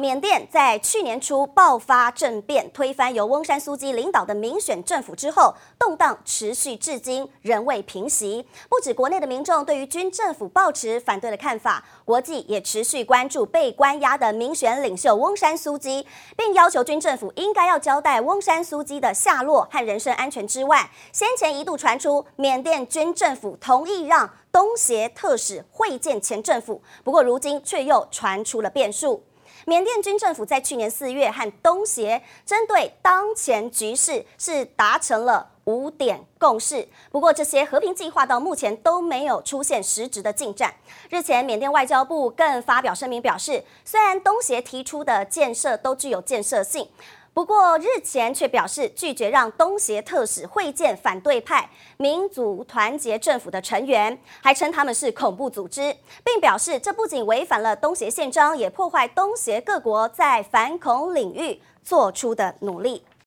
缅甸在去年初爆发政变，推翻由翁山苏姬领导的民选政府之后，动荡持续至今，仍未平息。不止国内的民众对于军政府抱持反对的看法，国际也持续关注被关押的民选领袖翁山苏姬，并要求军政府应该要交代翁山苏姬的下落和人身安全之外，先前一度传出缅甸军政府同意让东协特使会见前政府，不过如今却又传出了变数。缅甸军政府在去年四月和东协针对当前局势是达成了五点共识，不过这些和平计划到目前都没有出现实质的进展。日前，缅甸外交部更发表声明表示，虽然东协提出的建设都具有建设性。不过日前却表示拒绝让东协特使会见反对派民族团结政府的成员，还称他们是恐怖组织，并表示这不仅违反了东协宪章，也破坏东协各国在反恐领域做出的努力。